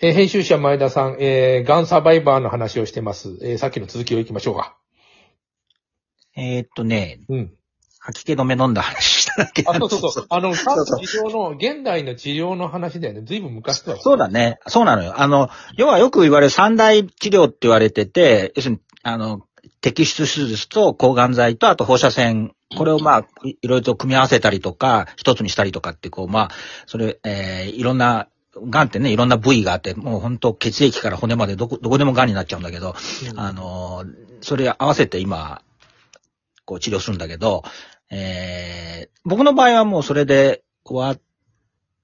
えー編集者前田さん、えー、ガンサバイバーの話をしてます。えーさっきの続きを行きましょうか。えーっとね、うん。吐き気止め飲んだ話しただけあ、そうそうそう。あの、かつ治療の、現代の治療の話だよね。ずいぶん昔だよ。そうだね。そうなのよ。あの、要はよく言われる三大治療って言われてて、要するに、あの、摘出手術と抗がん剤とあと放射線、これをまあ、いいろいろと組み合わせたりとか、一つにしたりとかって、こう、まあ、それ、えーいろんな、癌ってね、いろんな部位があって、もう本当血液から骨までどこ、どこでも癌になっちゃうんだけど、うんあの、それ合わせて今、こう治療するんだけど、えー、僕の場合はもうそれで終わっ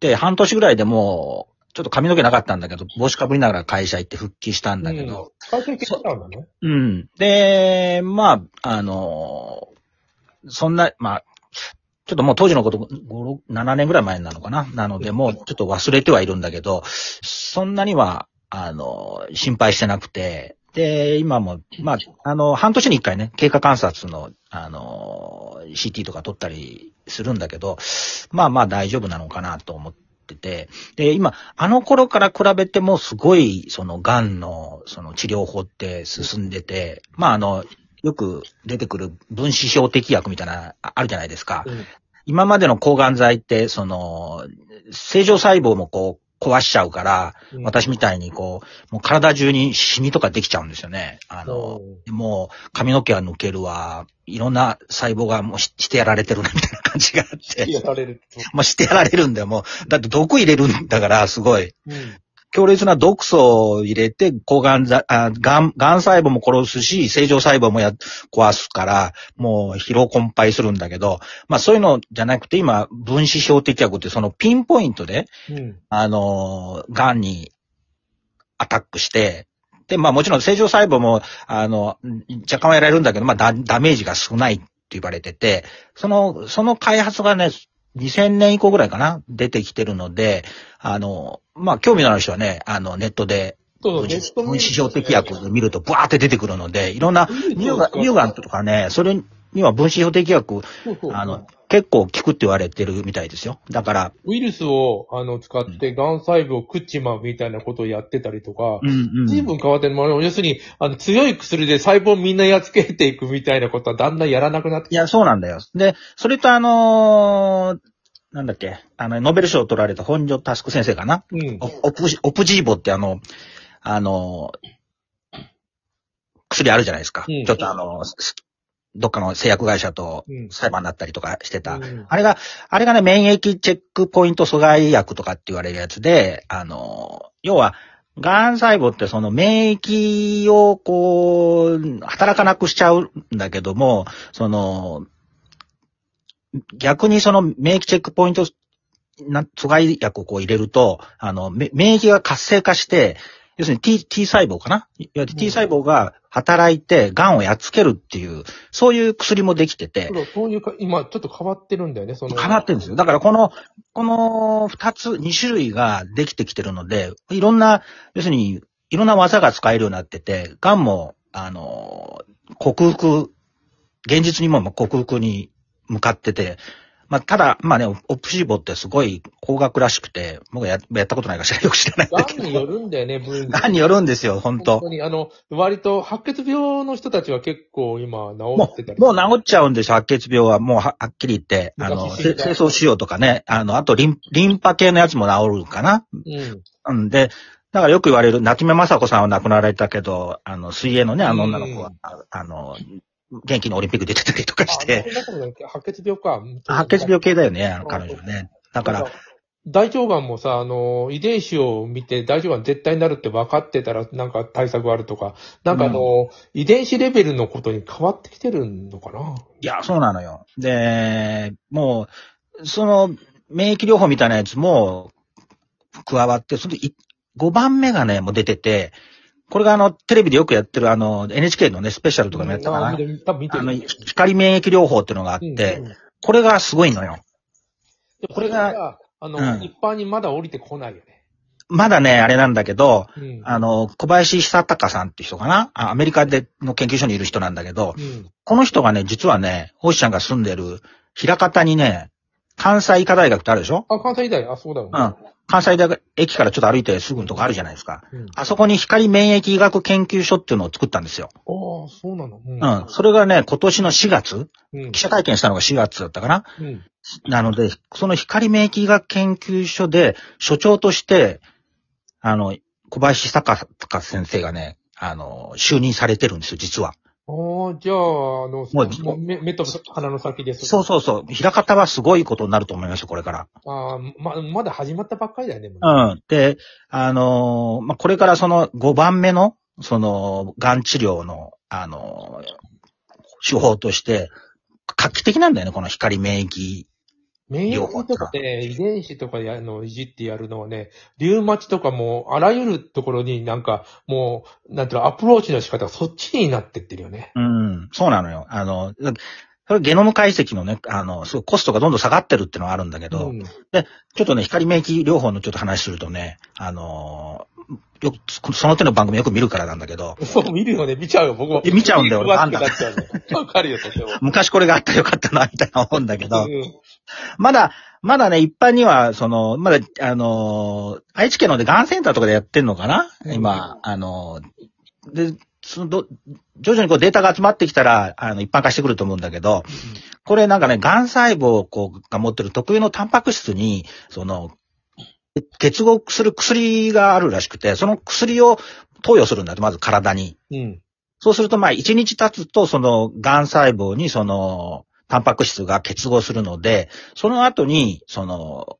て、半年ぐらいでもう、ちょっと髪の毛なかったんだけど、帽子かぶりながら会社行って復帰したんだけど、最初に聞いたんだね。うん。で、まあ、あの、そんな、まあ、ちょっともう当時のこと、5、6 7年ぐらい前なのかな？なので、もうちょっと忘れてはいるんだけど、そんなには、あの、心配してなくて、で、今も、まあ、あの、半年に一回ね、経過観察の、あの、CT とか取ったりするんだけど、まあまあ大丈夫なのかなと思ってて、で、今、あの頃から比べてもすごい、その、癌の、その治療法って進んでて、まああの、よく出てくる分子標的薬みたいな、ああるじゃないですか。うん今までの抗がん剤って、その、正常細胞もこう、壊しちゃうから、うん私みたいにこう、もう体中にシミとかできちゃうんですよね。あの、もう髪の毛は抜けるわ、いろんな細胞がもうししてやられてるな、みたいな感じがあって。やられると。もうしてやられるんだよ、もう。だって毒入れるんだから、すごい。うん。強烈な毒素を入れて、抗がんざ、あ、がん、がん細胞も殺すし、正常細胞もや、壊すから、もう疲労困憊するんだけど、まあそういうのじゃなくて、今、分子標的薬ってそのピンポイントで、うん。あの、がんにアタックして、で、まあもちろん正常細胞も、あの、若干はやられるんだけど、まあダダメージが少ないって言われてて、その、その開発がね、2000年以降ぐらいかな出てきてるので、あの、まあ興味のある人はね、あの、ネットで、そう分子標的薬で見るとブワーって出てくるので、いろんな、乳がん、乳がんとかね、それには分子標的薬、あの、結構効くって言われてるみたいですよ。だから、ウイルスを、あの、使って、癌細胞を食っちまうみたいなことをやってたりとかう、んうん。随分変わってるもの。要するに、あの、強い薬で細胞みんなやっつけていくみたいなことはだんだんやらなくなってきいや、そうなんだよ。で、それとあのーなんだっけ、あの、ノーベル賞を取られた本庄タスク先生かな？うん。オオプジ、オプジーボってあの、あのー薬あるじゃないですか。うんちょっとあの、すどっかの製薬会社とうん裁判になったりとかしてた。うんあれが、あれがね、免疫チェックポイント阻害薬とかって言われるやつで、あのー要は、癌細胞ってその免疫をこう、働かなくしちゃうんだけども、その、逆にその免疫チェックポイントな阻害薬をこう入れると、あの、め免疫が活性化して、要するに T, T 細胞かな？いわゆる T 細胞が働いて癌をやっつけるっていう、そういう薬もできてて、そうそういうか、今ちょっと変わってるんだよね、その。変わってるんですよ。だからこの、この二つ、二種類ができてきてるので、いろんな、要するに、いろんな技が使えるようになってて、癌も、あの、克服、現実にも克服に向かってて、まあ、ただ、まあね、オプシーボってすごい高額らしくて、僕ややったことないから よく知らないんだけど。癌によるんだよね、部位に。癌によるんですよ、本当本当に、あの、割と白血病の人たちは結構今治もってたり。う、もう治っちゃうんですよ、白血病は。もうははっきり言って、あの、清掃しようとかね、あの、あとリン、リンパ系のやつも治るかな。うん。うんで、だからよく言われる、夏目雅子さんは亡くなられたけど、あの、水泳のね、あの女の子は、ああの、元気にオリンピック出てたりとかして、白血病か。白血病系だよね、彼女ね。だから、、大腸がんもさ、あの、遺伝子を見て大腸がん絶対になるって分かってたら、なんか対策あるとか、なんかあの、遺伝子レベルのことに変わってきてるのかな？いや、そうなのよ。で、もう、その、免疫療法みたいなやつも加わって、それで5番目がね、もう出てて、これがあの、テレビでよくやってるあの、NHK のね、スペシャルとかもやったかな。あ見て多分見てる。あの、光免疫療法っていうのがあっうんて、うんこれがすごいのよ。でこれが、あの、うん一般にまだ降りてこないよね。まだね、あれなんだけど、うん。あの、小林久隆さんって人かな？あアメリカでの研究所にいる人なんだけど、うん。この人がね、実はね、星ちゃんが住んでる、平方にね、関西医科大学ってあるでしょ？あ、関西医大、あ、そうだよね。うん。関西大学駅からちょっと歩いてすぐのとこあるじゃないですか。うん。あそこに光免疫医学研究所っていうのを作ったんですよ。ああ、そうなの。ううん。それがね、今年の4月、うん。記者会見したのが4月だったかな。うん。なので、その光免疫医学研究所で、所長として、あの、小林坂先生がね、あの、就任されてるんですよ、実は。ああ、じゃあ、あの、もうもう目目と鼻の先です。そうそうそう。平方はすごいことになると思いますよ、これから。ああ、ま、まだ始まったばっかりだよね。もううん。で、あのーまあ、これからその5番目の、その、癌治療の、あのー手法として、画期的なんだよね、この光免疫。免疫とかね、遺伝子とかやあのいじってやるのはね、リウマチとかも、あらゆるところになんか、もう、なんていうの、アプローチの仕方がそっちになってってるよね。うん、そうなのよ。あの、それゲノム解析のね、あの、すごいコストがどんどん下がってるってのはあるんだけど、うん。ちょっとね、光免疫療法のちょっと話するとね、あのーよく、その手の番組よく見るからなんだけど、そう、見るよね、見ちゃうよ、僕も。え見ちゃうんだよ俺詳しくなっちゃうの。わかるよ、とても。昔これがあったらよかったな、みたいな思うんだけど、うんまだ、まだね、一般には、その、まだ、あのー愛知県ので、がんセンターとかでやってんのかな、うん今、あのーで、そのど、徐々にこうデータが集まってきたら、あの、一般化してくると思うんだけど、これなんかね、癌細胞こうが持ってる特有のタンパク質に、その、結合する薬があるらしくて、その薬を投与するんだって、まず体に。うん。そうすると、まあ、1日経つと、その、癌細胞に、その、タンパク質が結合するので、その後に、その、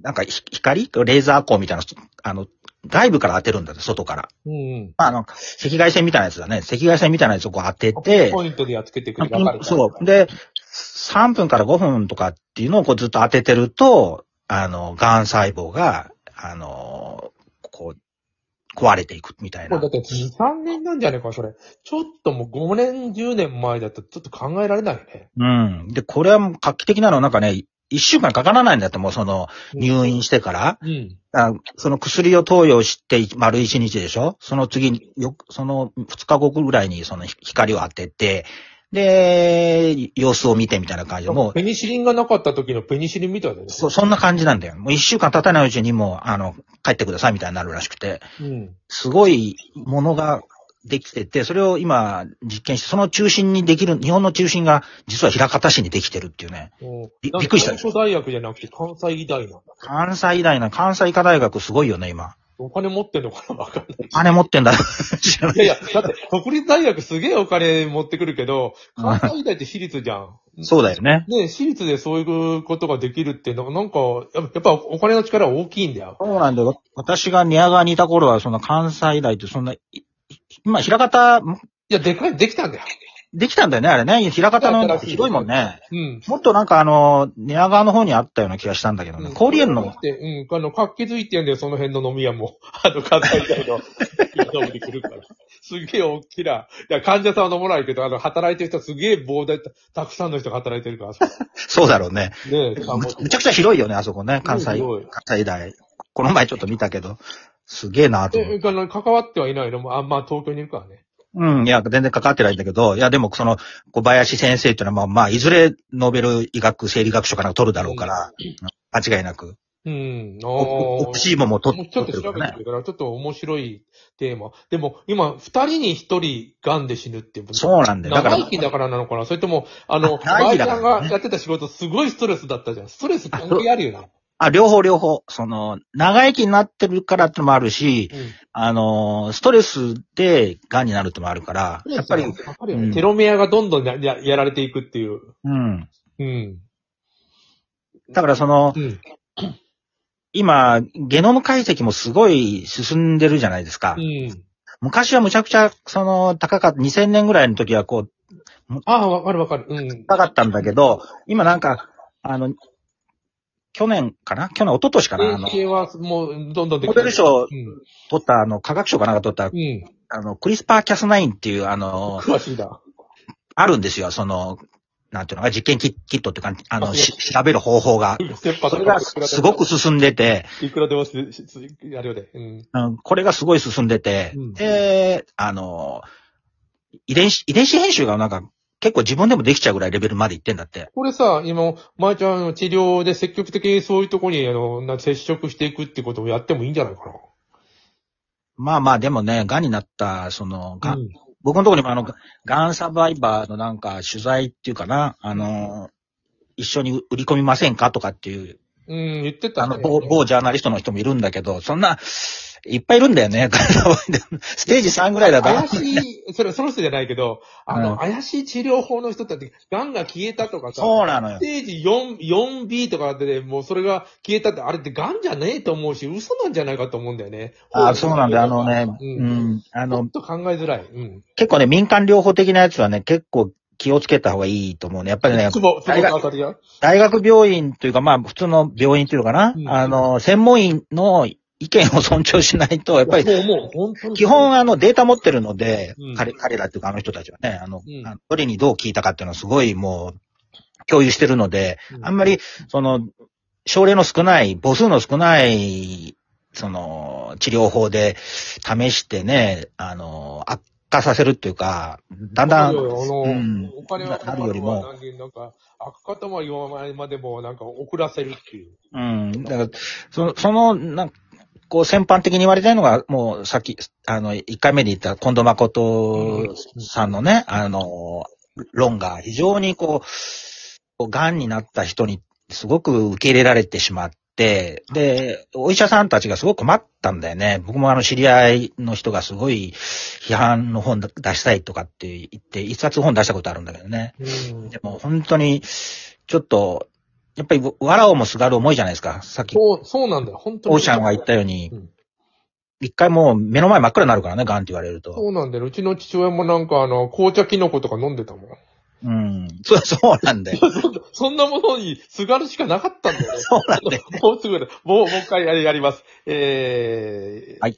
なんか、ひ光？レーザー光みたいな、あの、外部から当てるんだって、外から。うん。まあ、あの、赤外線みたいなやつだね。赤外線みたいなやつをこう当てて、ポイントでやっつけてくれる。そう。で、3分から5分とかっていうのをこうずっと当ててると、あの、癌細胞が、あの、こう、壊れていくみたいなだ。って2、3年なんじゃねえか、それ。ちょっともう5年、10年前だとちょっと考えられないよね。うん。で、これは画期的なのはなんかね、1週間かからないんだって、もうその、入院してから。うん。あその薬を投与して丸1日でしょ？その次に、よ、その2日後ぐらいにその光を当てて、で、様子を見てみたいな感じで、もう、ペニシリンがなかった時のペニシリンみたいだよね。そ、そんな感じなんだよ。もう一週間経たないうちにもう、あの、帰ってくださいみたいになるらしくて、うん。すごいものができてて、それを今実験して、その中心にできる、日本の中心が実は平方市にできてるっていうね。うんびびっくりした関西大学じゃなくて関西医大なんだ。関西医大な、関西医科大学すごいよね、今。お金持ってんのかな？わかんない。金持ってんだ。知らないいやいや、だって、国立大学すげえお金持ってくるけど、関西医大って私立じゃん。そうだよね。ね私立でそういうことができるって、なんか、なんかやっぱお金の力は大きいんだよ。そうなんだよ。私が宮川にいた頃は、その関西医大ってそんな、い今、平方、いや、でかい、できたんだよ。できたんだよね、あれね。平方の広いもんね。うん。もっとなんかあの、寝屋川の方にあったような気がしたんだけどね。氷園の、って、うん、あの、活気づいてんだよ、その辺の飲み屋も。あの、関西大の、飲みに来るから。すげえ大きな。いや、患者さんは飲まないけど、あの、働いてる人はすげえ膨大、たくさんの人が働いてるから。そうだろうね。ねえ、むむちゃくちゃ広いよね、あそこね。関西関西医大。この前ちょっと見たけど、すげえなと。え、関わってはいないの？も、あんま東京にいるからね。うん、いや、全然関わってないんだけど、いや、でもその、小林先生っていうのは、まあ、まあ、いずれノーベル医学生理学賞かなんか取るだろうから、間違いなく。うん。あオプシーモも取もうっちょっと調取ってるからね。べてるから、ちょっと面白いテーマ。でも、今、二人に一人癌で死ぬっていう。そうなんだよだから長生きだからなのかな？それとも、あの、あ長生きだからね前さんがやってた仕事、すごいストレスだったじゃん。ストレス関係あるよな。あ、両方両方。その、長生きになってるからってのもあるし、うん。あの、ストレスで癌になるってのもあるから、やっぱり、わかるよねうんテロメアがどんどんやややられていくっていう。うん。うん。だからその、うん。今、ゲノム解析もすごい進んでるじゃないですか。うん。昔はむちゃくちゃ、その、高かった、2000年ぐらいの時はこう、ああ、わかるわかる。うん。高かったんだけど、今なんか、あの、去年かな？去年、一昨年かな？あの、系はもう、どんどんでノーベル賞うん。取った、あの、科学賞かなんか取った、うん。あの、クリスパーキャスナインっていう、あの、詳しいだ。あるんですよ、その、なんていうの？か、実験キキットっていうか、あの、あし調べる方法が。切羽それがすごく進んでて、いくらでもし、しやるよね。うん。うん、これがすごい進んでて、うんで、あの、遺伝子、遺伝子編集がなんか、結構自分でもできちゃうぐらいレベルまで行ってんだって。これさ、今、まーちゃんの治療で積極的にそういうとこに、あの、な接触していくってことをやってもいいんじゃないかな？まあまあ、でもね、癌になった、その、がうん僕のところにもあの、ガンサバイバーのなんか取材っていうかな、あの、一緒に売り込みませんか？とかっていう、うん、言ってたねあの、某、某ジャーナリストの人もいるんだけど、そんな、いっぱいいるんだよね。ステージ3ぐらいだと。怪しい、それ、その人じゃないけど、あの、うん怪しい治療法の人たち、癌が消えたとかさ、そうなのよス。テージ4、4B とかでね、もうそれが消えたって、あれって癌じゃねえと思うし、嘘なんじゃないかと思うんだよね。あそうなんだよ。あのね、ううんん、あのもっ、と考えづらい。うん。結構ね、民間療法的なやつはね、結構気をつけた方がいいと思うね。やっぱりね、大学。大学病院というか、まあ、普通の病院っていうのかな、うんあの、専門医の意見を尊重しないと、やっぱり、そう思う、本当に。基本あのデータ持ってるので、うん彼、彼らっていうかあの人たちはね、あの、うんあのどれにどう聞いたかっていうのはすごいもう、共有してるので、うんあんまり、その、症例の少ない、母数の少ない、その、治療法で試してね、あの、悪化させるっていうか、だんだん、いやいやあの、うんお金はかかなるよりもなんでなんか、悪化とも言わないまでも、なんか遅らせるっていう。うん。だから、その、その、なんこう、先般的に言われたいのが、もう、さっき、あの、一回目で言った近藤誠さんのね、あの、論が非常にこう、癌になった人にすごく受け入れられてしまって、で、お医者さんたちがすごく困ったんだよね。僕もあの、知り合いの人がすごい批判の本出したいとかって言って、一冊本出したことあるんだけどね。うん。でも本当に、ちょっと、やっぱり、わらをもすがる思いじゃないですか。さっき、そう、そうなんだよ。本当に。オーシャンが言ったようにうん、一回もう目の前真っ暗になるからね、ガンって言われると。そうなんだよ。うちの父親もなんかあの、紅茶キノコとか飲んでたもん。うん。そう、そうなんだよ。そんなものにすがるしかなかったんだよね。そうなんだよ。もうすぐだ。もう、もう一回やりやります。えー、はい